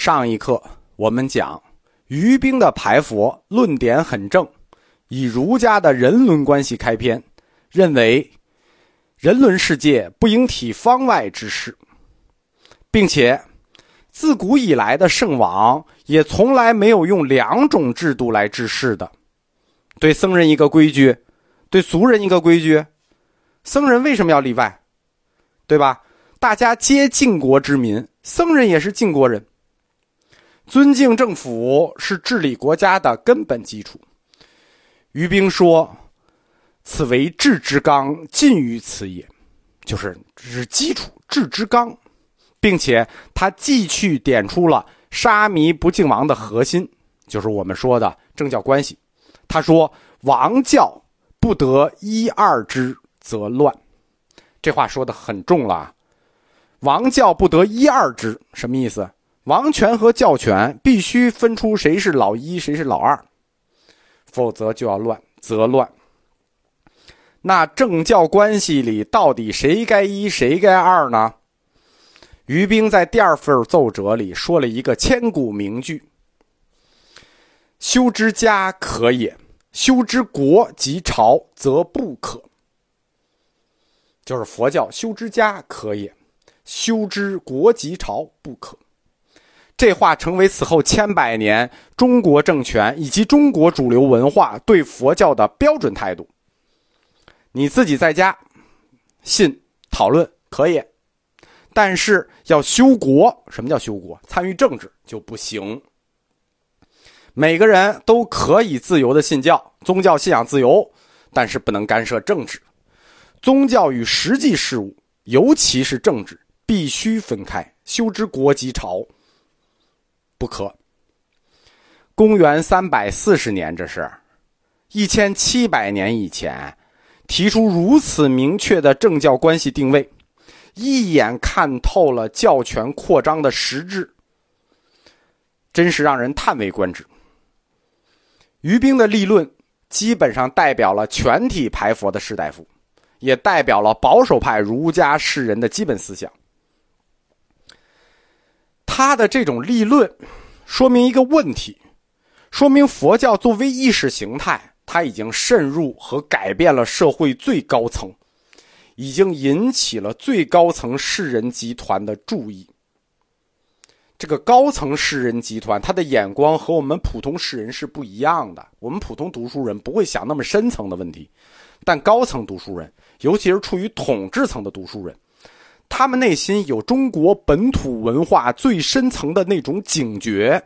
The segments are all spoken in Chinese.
上一课我们讲，于冰的排佛论点很正，以儒家的人伦关系开篇，认为人伦世界不应体方外之事，并且自古以来的圣王也从来没有用两种制度来治世的，对僧人一个规矩，对俗人一个规矩，僧人为什么要例外？对吧？大家皆晋国之民，僧人也是晋国人。尊敬政府是治理国家的根本基础。于冰说：“此为治之纲，尽于此也。”就是这是基础，治之纲，并且他继续点出了沙弥不敬王的核心，就是我们说的政教关系。他说：“王教不得一二之，则乱。”这话说的很重了。王教不得一二之，什么意思？王权和教权必须分出谁是老一，谁是老二，否则就要乱，则乱。那政教关系里到底谁该一，谁该二呢？于冰在第二份奏折里说了一个千古名句：“修之家可也，修之国及朝则不可。”就是佛教修之家可也，修之国及朝不可。这话成为此后千百年中国政权以及中国主流文化对佛教的标准态度。你自己在家信讨论可以，但是要修国，什么叫修国？参与政治就不行。每个人都可以自由的信教，宗教信仰自由，但是不能干涉政治。宗教与实际事务，尤其是政治，必须分开。修之国及朝。不可。公元三百四十年，这是一千七百年以前提出如此明确的政教关系定位，一眼看透了教权扩张的实质，真是让人叹为观止。于冰的立论基本上代表了全体排佛的士大夫，也代表了保守派儒家士人的基本思想。他的这种立论，说明一个问题，说明佛教作为意识形态，它已经渗入和改变了社会最高层，已经引起了最高层士人集团的注意。这个高层士人集团，他的眼光和我们普通士人是不一样的。我们普通读书人不会想那么深层的问题，但高层读书人，尤其是处于统治层的读书人。他们内心有中国本土文化最深层的那种警觉，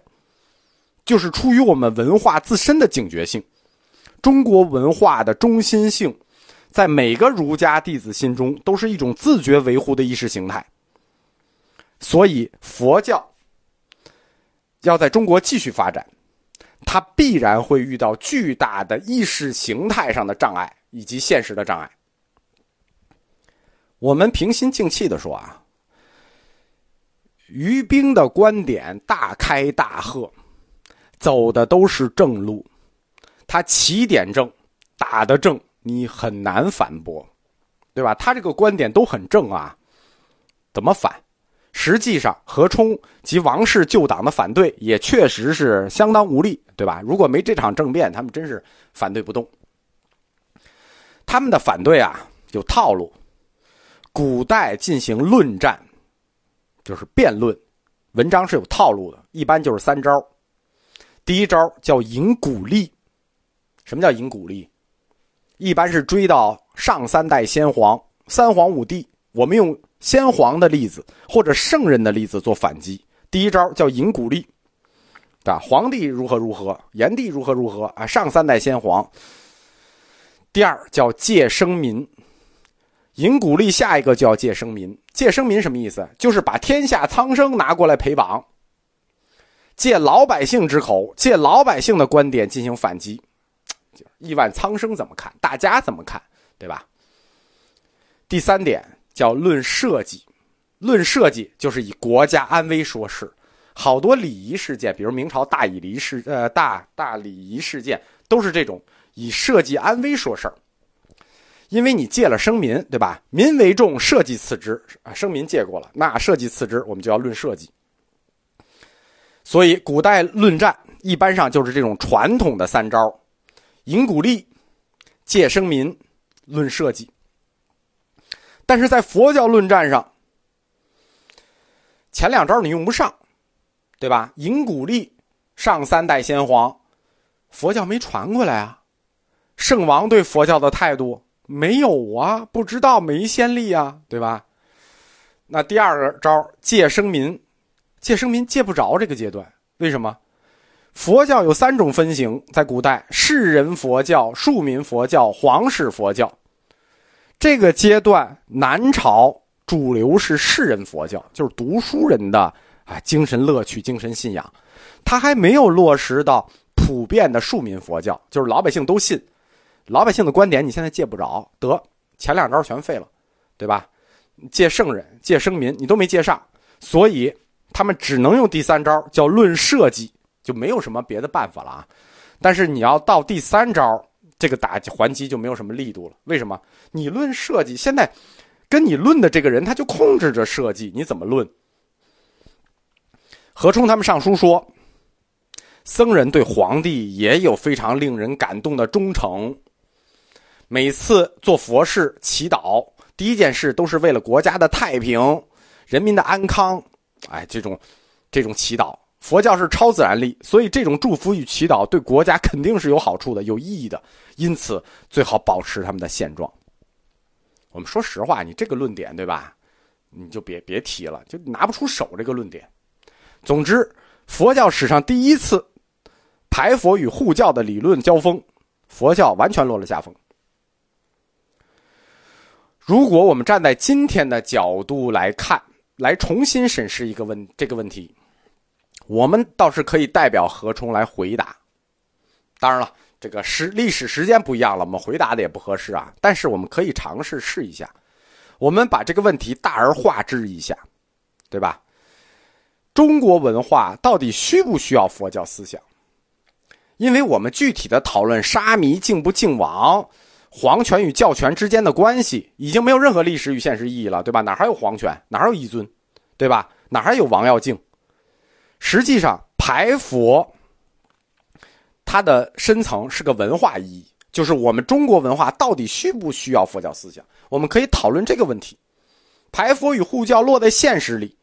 就是出于我们文化自身的警觉性。中国文化的中心性，在每个儒家弟子心中都是一种自觉维护的意识形态。所以，佛教要在中国继续发展，它必然会遇到巨大的意识形态上的障碍以及现实的障碍。我们平心静气的说啊，于冰的观点大开大合，走的都是正路，他起点正，打的正，你很难反驳，对吧？他这个观点都很正啊，怎么反？实际上，何冲及王氏旧党的反对也确实是相当无力，对吧？如果没这场政变，他们真是反对不动。他们的反对啊，有套路。古代进行论战，就是辩论，文章是有套路的，一般就是三招。第一招叫引古例，什么叫引古例？一般是追到上三代先皇、三皇五帝，我们用先皇的例子或者圣人的例子做反击。第一招叫引古例，啊，皇帝如何如何，炎帝如何如何啊，上三代先皇。第二叫借生民。引古例，下一个就要借生民。借生民什么意思？就是把天下苍生拿过来陪绑，借老百姓之口，借老百姓的观点进行反击。亿万苍生怎么看？大家怎么看？对吧？第三点叫论设计，论设计就是以国家安危说事。好多礼仪事件，比如明朝大礼仪事，呃，大大礼仪事件，都是这种以社稷安危说事儿。因为你借了生民，对吧？民为重，社稷次之啊。生民借过了，那社稷次之，我们就要论社稷。所以古代论战一般上就是这种传统的三招：引鼓励、借生民、论社稷。但是在佛教论战上，前两招你用不上，对吧？引鼓励，上三代先皇，佛教没传过来啊。圣王对佛教的态度没有啊，不知道没先例啊，对吧？那第二个招借生民，借生民借不着这个阶段，为什么？佛教有三种分型，在古代士人佛教、庶民佛教、皇室佛教。这个阶段，南朝主流是士人佛教，就是读书人的啊精神乐趣、精神信仰，他还没有落实到普遍的庶民佛教，就是老百姓都信。老百姓的观点，你现在借不着，得前两招全废了，对吧？借圣人、借生民，你都没借上，所以他们只能用第三招，叫论社稷，就没有什么别的办法了啊。但是你要到第三招，这个打还击就没有什么力度了。为什么？你论社稷，现在跟你论的这个人，他就控制着社稷，你怎么论？何冲他们上书说，僧人对皇帝也有非常令人感动的忠诚。每次做佛事祈祷，第一件事都是为了国家的太平、人民的安康。哎，这种这种祈祷，佛教是超自然力，所以这种祝福与祈祷对国家肯定是有好处的、有意义的。因此，最好保持他们的现状。我们说实话，你这个论点对吧？你就别别提了，就拿不出手这个论点。总之，佛教史上第一次排佛与护教的理论交锋，佛教完全落了下风。如果我们站在今天的角度来看，来重新审视一个问这个问题，我们倒是可以代表何冲来回答。当然了，这个时历史时间不一样了，我们回答的也不合适啊。但是我们可以尝试试一下，我们把这个问题大而化之一下，对吧？中国文化到底需不需要佛教思想？因为我们具体的讨论沙弥敬不敬王。皇权与教权之间的关系已经没有任何历史与现实意义了，对吧？哪还有皇权？哪还有一尊？对吧？哪还有王要敬？实际上，排佛它的深层是个文化意义，就是我们中国文化到底需不需要佛教思想？我们可以讨论这个问题。排佛与护教落在现实里，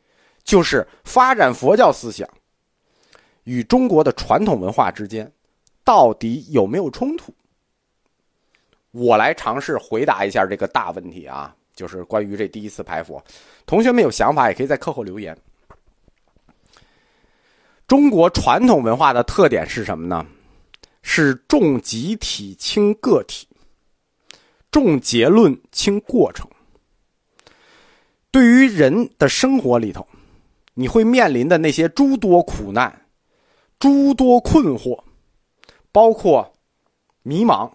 就是发展佛教思想与中国的传统文化之间到底有没有冲突？我来尝试回答一下这个大问题啊，就是关于这第一次排佛。同学们有想法也可以在课后留言。中国传统文化的特点是什么呢？是重集体轻个体，重结论轻过程。对于人的生活里头，你会面临的那些诸多苦难、诸多困惑，包括迷茫。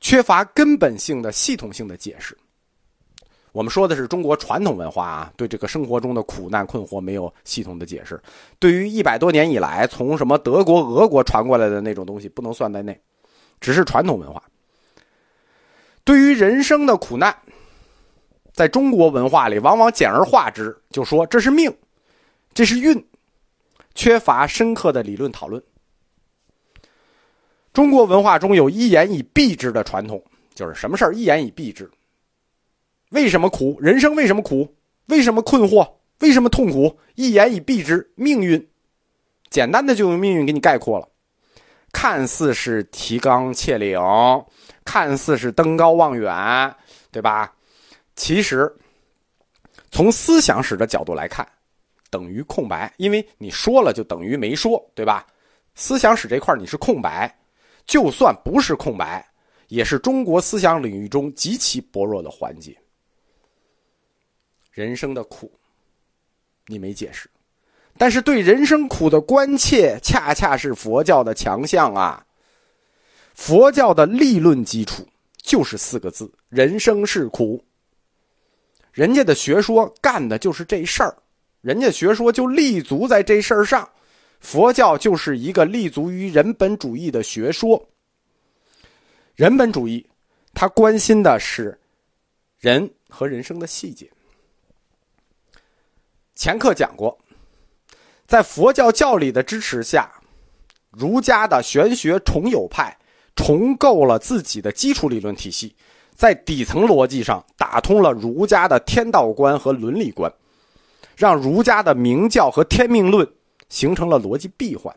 缺乏根本性的系统性的解释。我们说的是中国传统文化啊，对这个生活中的苦难困惑没有系统的解释。对于一百多年以来从什么德国、俄国传过来的那种东西，不能算在内，只是传统文化。对于人生的苦难，在中国文化里往往简而化之，就说这是命，这是运，缺乏深刻的理论讨论。中国文化中有一言以蔽之的传统，就是什么事儿一言以蔽之。为什么苦？人生为什么苦？为什么困惑？为什么痛苦？一言以蔽之，命运。简单的就用命运给你概括了，看似是提纲挈领，看似是登高望远，对吧？其实，从思想史的角度来看，等于空白，因为你说了就等于没说，对吧？思想史这块你是空白。就算不是空白，也是中国思想领域中极其薄弱的环节。人生的苦，你没解释，但是对人生苦的关切，恰恰是佛教的强项啊。佛教的立论基础就是四个字：人生是苦。人家的学说干的就是这事儿，人家学说就立足在这事儿上。佛教就是一个立足于人本主义的学说。人本主义，他关心的是人和人生的细节。前课讲过，在佛教教理的支持下，儒家的玄学重友派重构了自己的基础理论体系，在底层逻辑上打通了儒家的天道观和伦理观，让儒家的明教和天命论形成了逻辑闭环。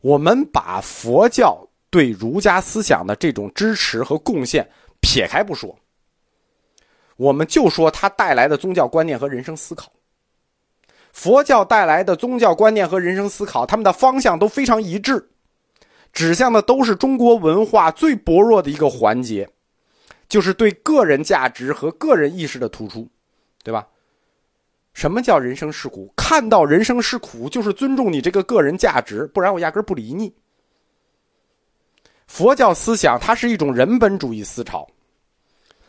我们把佛教对儒家思想的这种支持和贡献撇开不说，我们就说它带来的宗教观念和人生思考。佛教带来的宗教观念和人生思考，他们的方向都非常一致，指向的都是中国文化最薄弱的一个环节，就是对个人价值和个人意识的突出，对吧？什么叫人生是苦？看到人生是苦，就是尊重你这个个人价值，不然我压根不理你。佛教思想它是一种人本主义思潮，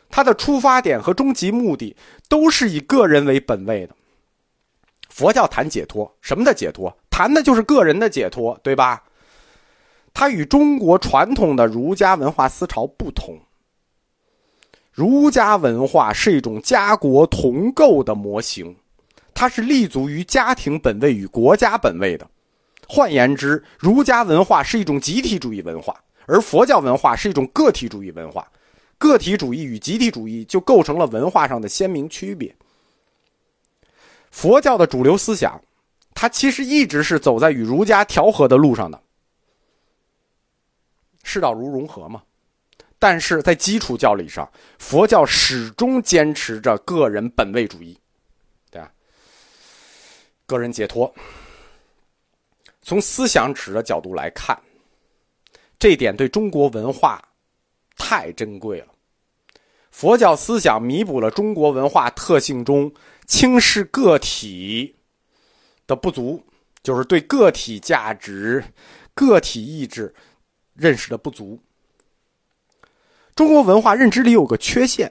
它的出发点和终极目的都是以个人为本位的。佛教谈解脱，什么的解脱？谈的就是个人的解脱，对吧？它与中国传统的儒家文化思潮不同。儒家文化是一种家国同构的模型，它是立足于家庭本位与国家本位的。换言之，儒家文化是一种集体主义文化，而佛教文化是一种个体主义文化。个体主义与集体主义就构成了文化上的鲜明区别。佛教的主流思想，它其实一直是走在与儒家调和的路上的，事道如融合嘛。但是在基础教理上，佛教始终坚持着个人本位主义，个人解脱。从思想史的角度来看，这一点对中国文化太珍贵了。佛教思想弥补了中国文化特性中。轻视个体的不足，就是对个体价值、个体意志认识的不足。中国文化认知里有个缺陷，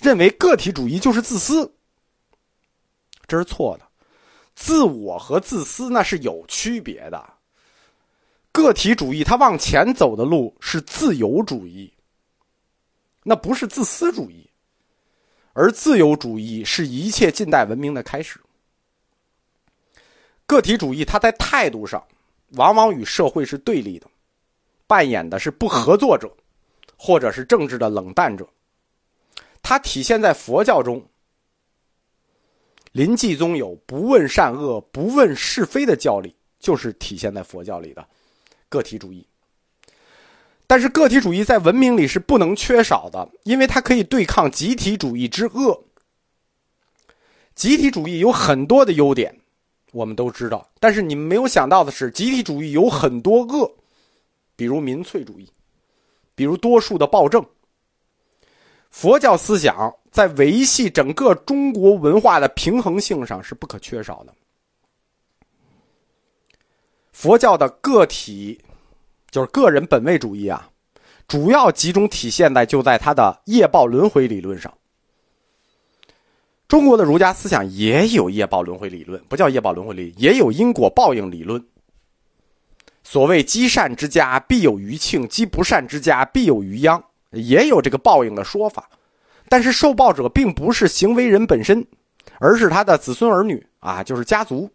认为个体主义就是自私，这是错的。自我和自私那是有区别的。个体主义它往前走的路是自由主义，那不是自私主义。而自由主义是一切近代文明的开始。个体主义，它在态度上往往与社会是对立的，扮演的是不合作者，或者是政治的冷淡者。它体现在佛教中，临济宗有不问善恶、不问是非的教理，就是体现在佛教里的个体主义。但是个体主义在文明里是不能缺少的，因为它可以对抗集体主义之恶。集体主义有很多的优点，我们都知道，但是你们没有想到的是，集体主义有很多恶，比如民粹主义，比如多数的暴政。佛教思想在维系整个中国文化的平衡性上是不可缺少的。佛教的个体。就是个人本位主义啊，主要集中体现在就在他的业报轮回理论上。中国的儒家思想也有业报轮回理论，不叫业报轮回理，也有因果报应理论。所谓积善之家必有余庆，积不善之家必有余殃，也有这个报应的说法。但是受报者并不是行为人本身，而是他的子孙儿女啊，就是家族。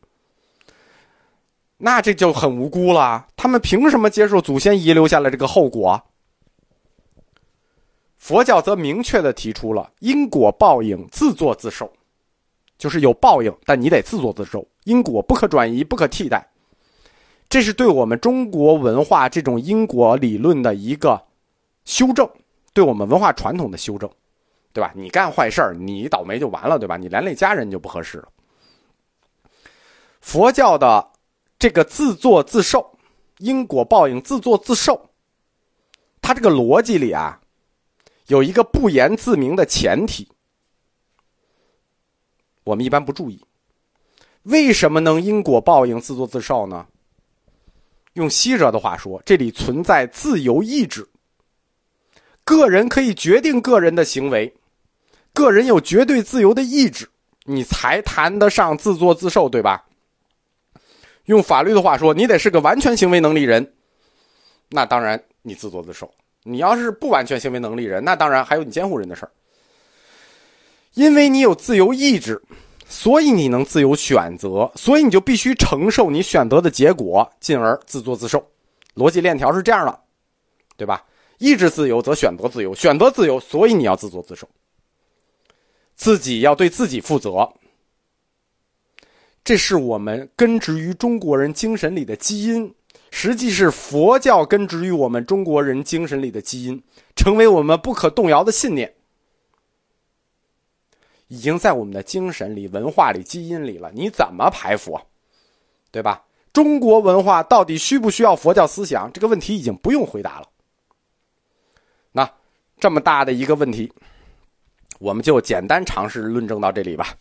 那这就很无辜了，他们凭什么接受祖先遗留下来这个后果？佛教则明确的提出了因果报应自作自受，就是有报应，但你得自作自受，因果不可转移、不可替代。这是对我们中国文化这种因果理论的一个修正，对我们文化传统的修正，对吧？你干坏事你倒霉就完了，对吧？你连累家人就不合适了。佛教的。这个自作自受，因果报应，自作自受。他这个逻辑里啊，有一个不言自明的前提，我们一般不注意。为什么能因果报应、自作自受呢？用西哲的话说，这里存在自由意志，个人可以决定个人的行为，个人有绝对自由的意志，你才谈得上自作自受，对吧？用法律的话说，你得是个完全行为能力人，那当然你自作自受。你要是不完全行为能力人，那当然还有你监护人的事儿。因为你有自由意志，所以你能自由选择，所以你就必须承受你选择的结果，进而自作自受。逻辑链条是这样的，对吧？意志自由则选择自由，选择自由，所以你要自作自受，自己要对自己负责。这是我们根植于中国人精神里的基因，实际是佛教根植于我们中国人精神里的基因，成为我们不可动摇的信念。已经在我们的精神里、文化里、基因里了，你怎么排佛？对吧？中国文化到底需不需要佛教思想？这个问题已经不用回答了。那这么大的一个问题，我们就简单尝试论证到这里吧。